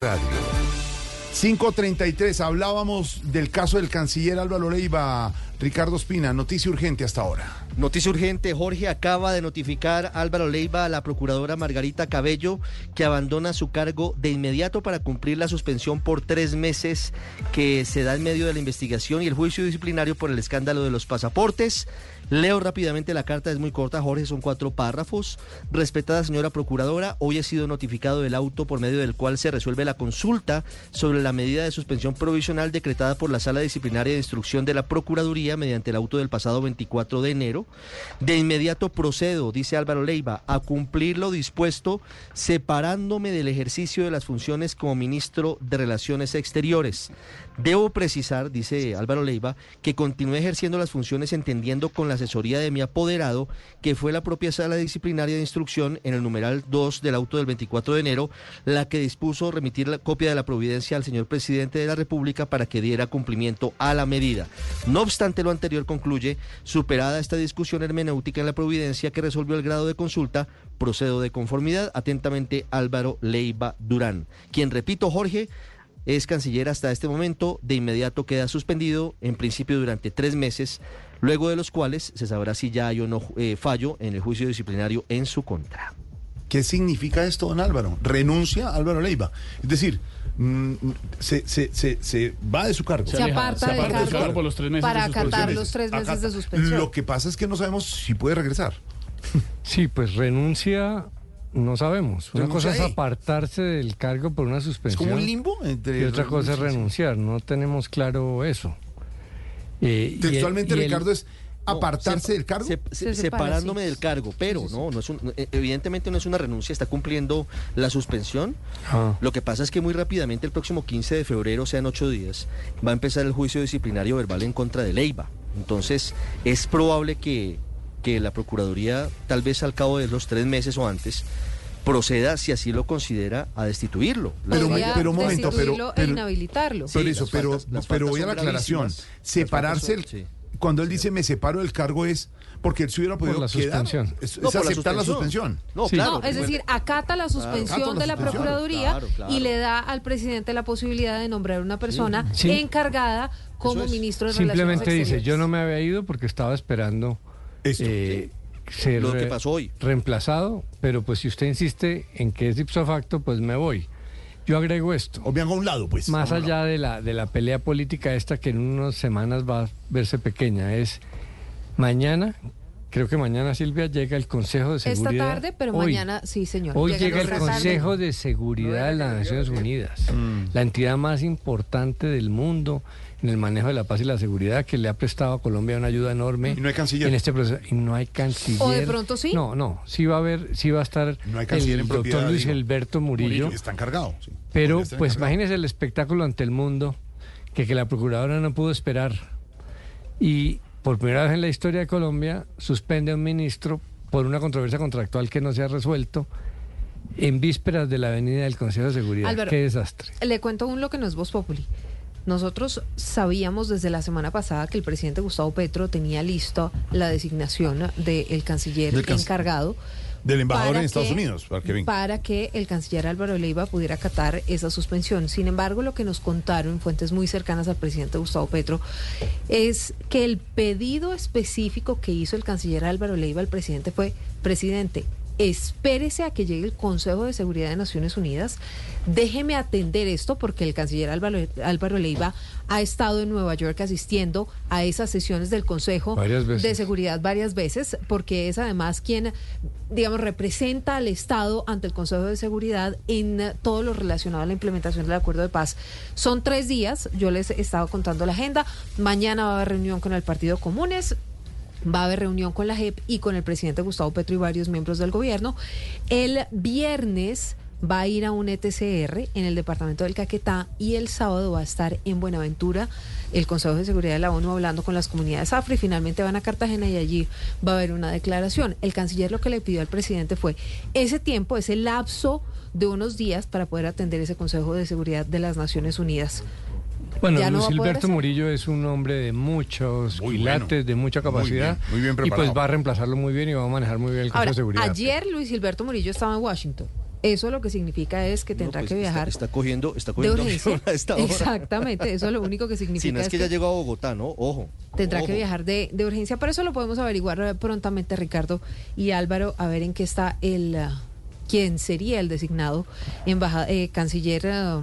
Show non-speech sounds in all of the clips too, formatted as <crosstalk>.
Radio. 533, hablábamos del caso del canciller Álvaro Leiva, Ricardo Espina, noticia urgente hasta ahora. Noticia urgente, Jorge acaba de notificar Álvaro Leiva a la procuradora Margarita Cabello que abandona su cargo de inmediato para cumplir la suspensión por tres meses que se da en medio de la investigación y el juicio disciplinario por el escándalo de los pasaportes. Leo rápidamente la carta, es muy corta, Jorge, son cuatro párrafos. Respetada señora procuradora, hoy ha sido notificado el auto por medio del cual se resuelve la consulta sobre la medida de suspensión provisional decretada por la Sala Disciplinaria de Instrucción de la Procuraduría mediante el auto del pasado 24 de enero. De inmediato procedo, dice Álvaro Leiva, a cumplir lo dispuesto, separándome del ejercicio de las funciones como ministro de Relaciones Exteriores. Debo precisar, dice Álvaro Leiva, que continúe ejerciendo las funciones entendiendo con la asesoría de mi apoderado, que fue la propia sala disciplinaria de instrucción en el numeral 2 del auto del 24 de enero, la que dispuso remitir la copia de la providencia al señor presidente de la República para que diera cumplimiento a la medida. No obstante lo anterior concluye, superada esta discusión hermenéutica en la providencia que resolvió el grado de consulta, procedo de conformidad. Atentamente Álvaro Leiva Durán, quien repito Jorge, es canciller hasta este momento, de inmediato queda suspendido, en principio durante tres meses, luego de los cuales se sabrá si ya hay o no eh, fallo en el juicio disciplinario en su contra. ¿Qué significa esto, don Álvaro? Renuncia Álvaro Leiva. Es decir, mm, se, se, se, se va de su cargo. Se aparta, se del aparta del cargo cargo por los tres meses para de suspensión. acatar los tres meses de suspensión. Lo que pasa es que no sabemos si puede regresar. <laughs> Sí, pues renuncia, no sabemos. Una Renuncia cosa es ahí. apartarse del cargo por una Es suspensión. como un limbo entre... Y otra cosa es renunciar. No tenemos claro eso. Eh, y el- Textualmente, y el- Ricardo, es apartarse del cargo. se- se- Se separa, separándome sí. del cargo, pero no, no es un- eh, evidentemente no es una renuncia, está cumpliendo la suspensión. Ah. Lo que pasa es que muy rápidamente, el próximo 15 de febrero, o sea, en ocho días, va a empezar el juicio disciplinario verbal en contra de Leiva. Entonces, es probable que, que la Procuraduría, tal vez al cabo de los tres meses o antes, proceda, si así lo considera, a destituirlo. La- Pero- pero un momento, pero- destituirlo pero- e inhabilitarlo. Sí, Por eso, pero, faltas- pero voy a la aclaración. Separarse, el- son- sí. Cuando él dice me separo del cargo es porque él se hubiera podido la quedar. suspensión. Es, es No, por aceptar la suspensión. No, Sí. claro. No, es decir, acata la suspensión Acata la de la suspensión. Procuraduría Claro, claro. y le da al presidente la posibilidad de nombrar una persona Sí. encargada como es. ministro de Simplemente Relaciones dice, Exteriores. yo no me había ido porque estaba esperando Esto. eh, ser Lo que pasó hoy. reemplazado, pero pues si usted insiste en que es ipso facto, pues me voy. Yo agrego esto. O bien a un lado, pues. Más allá de la, de la pelea política esta que en unas semanas va a verse pequeña, es mañana, creo que mañana Silvia llega el Consejo de Esta Seguridad. tarde, pero Hoy. mañana, sí, señor. Hoy Llega llega el esta tarde. Consejo de Seguridad de las Naciones Unidas, la entidad más importante del mundo en el manejo de la paz y la seguridad, que le ha prestado a Colombia una ayuda enorme. Y no hay canciller. En este proceso. Y no hay canciller. ¿O de pronto sí? No, no, sí va a haber, sí va a estar No hay canciller el en doctor Luis digo. Alberto Murillo. Está encargado. sí. Pero pues encargado. imagínese el espectáculo ante el mundo que, que la procuradora no pudo esperar y por primera vez en la historia de Colombia suspende a un ministro por una controversia contractual que no se ha resuelto en vísperas de la venida del Consejo de Seguridad. Álvaro. Qué desastre. Le cuento un lo que no es Voz Populi. Nosotros sabíamos desde la semana pasada que el presidente Gustavo Petro tenía listo la designación del canciller Del encargado. Del embajador en Estados que- Unidos, para que venga. para que el canciller Álvaro Leiva pudiera acatar esa suspensión. Sin embargo, lo que nos contaron fuentes muy cercanas al presidente Gustavo Petro es que el pedido específico que hizo el canciller Álvaro Leiva al presidente fue, presidente, espérese a que llegue el Consejo de Seguridad de Naciones Unidas, déjeme atender esto porque el canciller Álvaro, Álvaro Leiva ha estado en Nueva York asistiendo a esas sesiones del Consejo de Seguridad varias veces, porque es además quien, digamos, representa al Estado ante el Consejo de Seguridad en todo lo relacionado a la implementación del acuerdo de paz. Son tres días, yo les he estado contando la agenda. Mañana va a haber reunión con el Partido Comunes. Va a haber reunión con la JEP y con el presidente Gustavo Petro y varios miembros del gobierno. El viernes va a ir a un ETCR en el departamento del Caquetá y el sábado va a estar en Buenaventura el Consejo de Seguridad de la ONU hablando con las comunidades afro y finalmente van a Cartagena y allí va a haber una declaración. El canciller lo que le pidió al presidente fue ese tiempo, ese lapso de unos días para poder atender ese Consejo de Seguridad de las Naciones Unidas. Bueno, no Luis hacer. Murillo es un hombre de muchos Muy quilates, bueno. de mucha Muy capacidad. bien, muy bien y preparado. pues va a reemplazarlo muy bien y va a manejar muy bien el Ahora, de Seguridad. ayer Luis Gilberto Murillo estaba en Washington. Eso lo que significa es que No, tendrá pues que viajar Está, cogiendo, está de cogiendo urgencia. avión a esta hora. Exactamente, eso lo único que significa <laughs> Si no es es que ya llegó a Bogotá, ¿no? Ojo. Tendrá que viajar de, de urgencia, pero eso lo podemos averiguar eh, prontamente, Ricardo y Álvaro, a ver en qué está el, ah, quién sería el designado embaja- eh, canciller ah,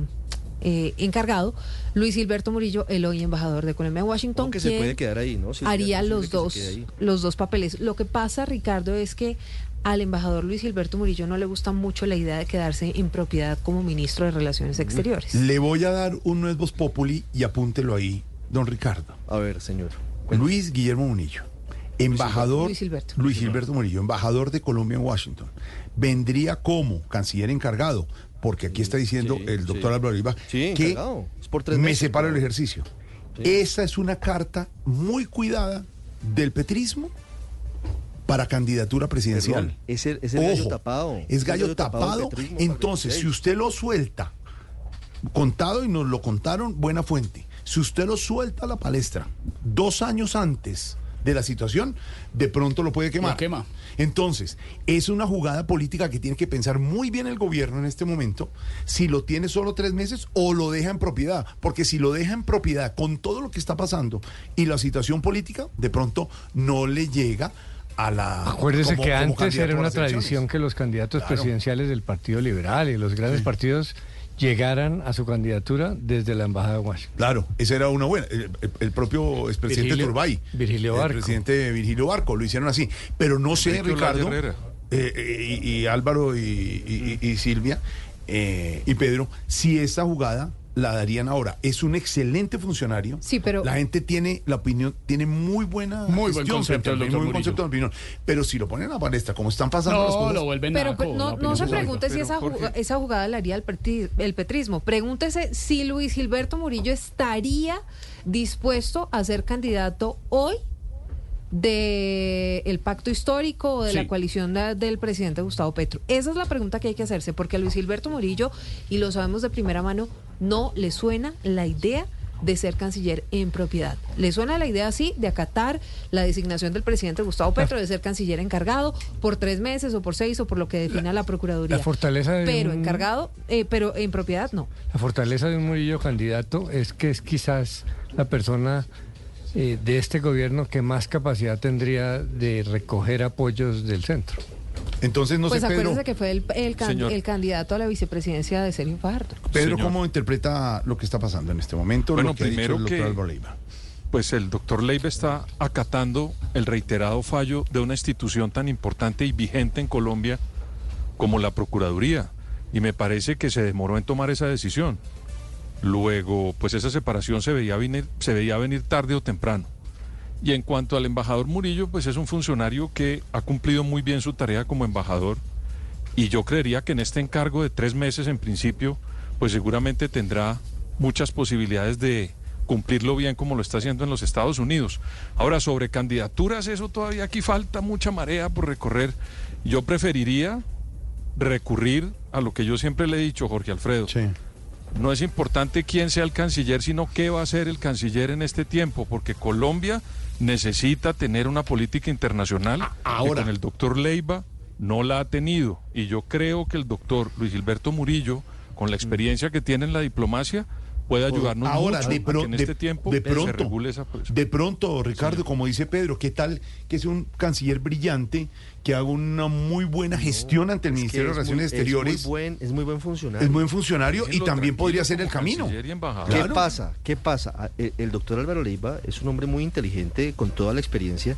eh, encargado, Luis Gilberto Murillo, el hoy embajador de Colombia en Washington, que se puede quedar ahí, ¿no? Haría los dos, los dos papeles. Lo que pasa, Ricardo, es que al embajador Luis Gilberto Murillo no le gusta mucho la idea de quedarse en propiedad como ministro de Relaciones Exteriores. Le voy a dar un nuevo populi y apúntelo ahí, don Ricardo. A ver, señor. Luis Guillermo Munillo, embajador Luis Gilberto. Luis Gilberto Murillo, embajador de Colombia en Washington, vendría como canciller encargado, porque aquí está diciendo sí, el doctor sí. Álvaro Oliva Sí, que por tres me meses, del claro. ejercicio. Esa es una carta muy cuidada del petrismo para candidatura presidencial. Perdón, es el, es el gallo tapado. Es gallo tapado. Entonces, el si usted lo suelta, contado y nos lo contaron, buena fuente. Si usted lo suelta a la palestra dos años antes de la situación, de pronto lo puede quemar. Lo quema. Entonces, es una jugada política que tiene que pensar muy bien el gobierno en este momento, si lo tiene solo tres meses o lo deja en propiedad. Porque si lo deja en propiedad con todo lo que está pasando y la situación política, de pronto no le llega a la... Acuérdese como- que como antes era una tradición que los candidatos Claro. presidenciales del Partido Liberal y los grandes partidos llegaran a su candidatura desde la Embajada de Washington. Claro, esa era una buena. El, el- el propio expresidente Virgilio- Turbay, Virgilio el Barco. presidente Virgilio Barco, lo hicieron así. Pero no sé, Ricardo, eh, eh, y, y Álvaro y, y- y- y Silvia eh, y Pedro, si esta jugada la darían ahora. Es un excelente funcionario. Sí, pero- La gente tiene la opinión, tiene muy buena Muy buen concepto muy buen concepto de opinión. Pero si lo ponen a la palestra, como están pasando las No, cosas. lo vuelven Pero naco, pe- no, se pregunte si Pero, esa, Jorge. juga- esa jugada la haría el, el petrismo. Pregúntese si Luis Gilberto Murillo estaría dispuesto a ser candidato hoy de el pacto histórico o de Sí. la coalición de- del presidente Gustavo Petro. Esa es la pregunta que hay que hacerse, porque a Luis Gilberto Murillo, y lo sabemos de primera mano, no le suena la idea de ser canciller en propiedad. Le suena la idea así de acatar la designación del presidente Gustavo Petro de ser canciller encargado por tres meses o por seis o por lo que defina la, Procuraduría. la fortaleza de pero un- encargado, eh, pero en propiedad no. La fortaleza de un Murillo candidato es que es quizás la persona eh, de este gobierno que más capacidad tendría de recoger apoyos del centro. Entonces, no pues sé, Pedro, que fue el, el can- Señor. el candidato a la vicepresidencia de Sergio Fajardo. Pedro, Señor. ¿cómo interpreta lo que está pasando en este momento? Bueno, lo que ha dicho primero el doctor que- Álvaro Leiva? Pues el doctor Leiva está acatando el reiterado fallo de una institución tan importante y vigente en Colombia como la Procuraduría. Y me parece que se demoró en tomar esa decisión. Luego, pues esa separación se veía venir, se veía venir tarde o temprano. Y en cuanto al embajador Murillo, pues es un funcionario que ha cumplido muy bien su tarea como embajador. Y yo creería que en este encargo de tres meses en principio, pues seguramente tendrá muchas posibilidades de cumplirlo bien como lo está haciendo en los Estados Unidos. Ahora, sobre candidaturas, eso todavía aquí falta mucha marea por recorrer. Yo preferiría recurrir a lo que yo siempre le he dicho, Jorge Alfredo. Sí. No es importante quién sea el canciller, sino qué va a hacer el canciller en este tiempo, porque Colombia necesita tener una política internacional que ahora. con el doctor Leiva no la ha tenido. Y yo creo que el doctor Luis Gilberto Murillo, con la experiencia que tiene en la diplomacia, puede ayudarnos Ahora, mucho de, a que en de- este tiempo de se pronto, regule esa pues, de pronto, Ricardo, como dice Pedro, ¿qué tal que sea un canciller brillante que haga una muy buena gestión ante el Es Ministerio de es Relaciones muy- Exteriores? Es muy buen, es muy buen funcionario. Es buen funcionario y también podría ser el camino. ¿Qué Claro. pasa? ¿Qué pasa? Ah, El, el doctor Álvaro Leiva es un hombre muy inteligente, con toda la experiencia,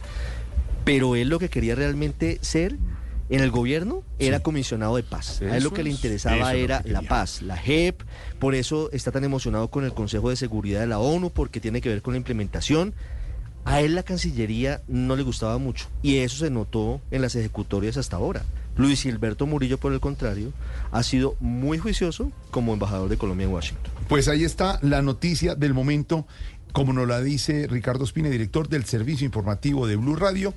pero él lo que quería realmente ser en el gobierno era comisionado de paz. A él lo que le es. interesaba es era que la paz, la JEP, por eso está tan emocionado con el Consejo de Seguridad de la ONU, porque tiene que ver con la implementación. A él la Cancillería no le gustaba mucho y eso se notó en las ejecutorias hasta ahora. Luis Gilberto Murillo, por el contrario, ha sido muy juicioso como embajador de Colombia en Washington. Pues ahí está la noticia del momento, como nos la dice Ricardo Espina, director del Servicio Informativo de Blue Radio,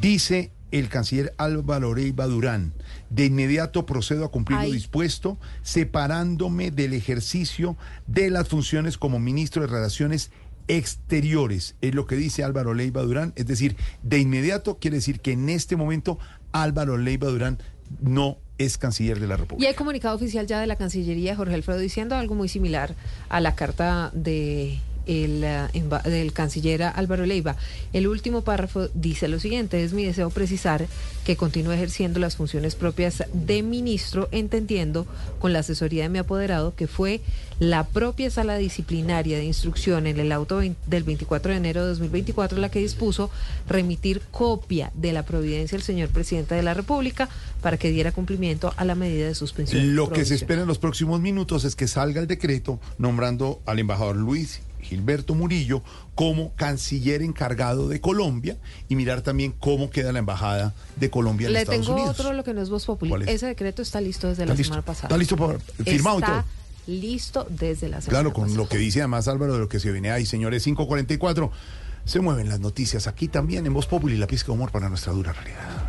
dice el canciller Álvaro Leiva Durán, de inmediato procedo a cumplir lo dispuesto, separándome del ejercicio de las funciones como ministro de Relaciones Exteriores, es lo que dice Álvaro Leiva Durán, es decir, de inmediato quiere decir que en este momento Álvaro Leiva Durán no es canciller de la Y República. hay comunicado oficial ya de la Cancillería, Jorge Alfredo, diciendo algo muy similar a la carta de el, eh, del canciller Álvaro Leiva. El último párrafo dice lo siguiente, es mi deseo precisar que continúe ejerciendo las funciones propias de ministro, entendiendo con la asesoría de mi apoderado que fue la propia sala disciplinaria de instrucción en el auto del 24 de enero de 2024 la que dispuso remitir copia de la providencia al señor presidente de la República para que diera cumplimiento a la medida de suspensión. Lo que se espera en los próximos minutos es que salga el decreto nombrando al embajador Luis Gilberto Murillo como canciller encargado de Colombia y mirar también cómo queda la embajada de Colombia en Le Estados tengo Unidos. otro, lo que no es Voz Populi. ¿Cuál es? Ese decreto está listo desde ¿Está la listo? semana pasada. ¿Está listo por- firmado y Está todo? listo desde la semana Claro, con pasada. lo que dice además Álvaro de lo que se viene ahí, señores, 544. Se mueven las noticias aquí también en Voz Populi, la pizca de humor para nuestra dura realidad.